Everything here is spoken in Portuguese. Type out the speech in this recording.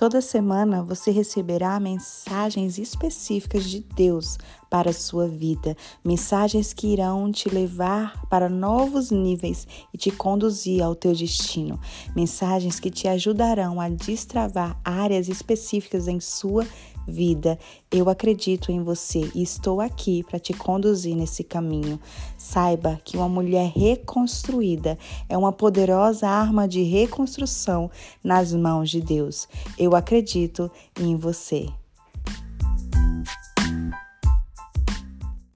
Toda semana você receberá mensagens específicas de Deus para a sua vida, mensagens que irão te levar para novos níveis e te conduzir ao teu destino, mensagens que te ajudarão a destravar áreas específicas em sua vida. Eu acredito em você e estou aqui para te conduzir nesse caminho. Saiba que uma mulher reconstruída é uma poderosa arma de reconstrução nas mãos de Deus. Eu acredito em você.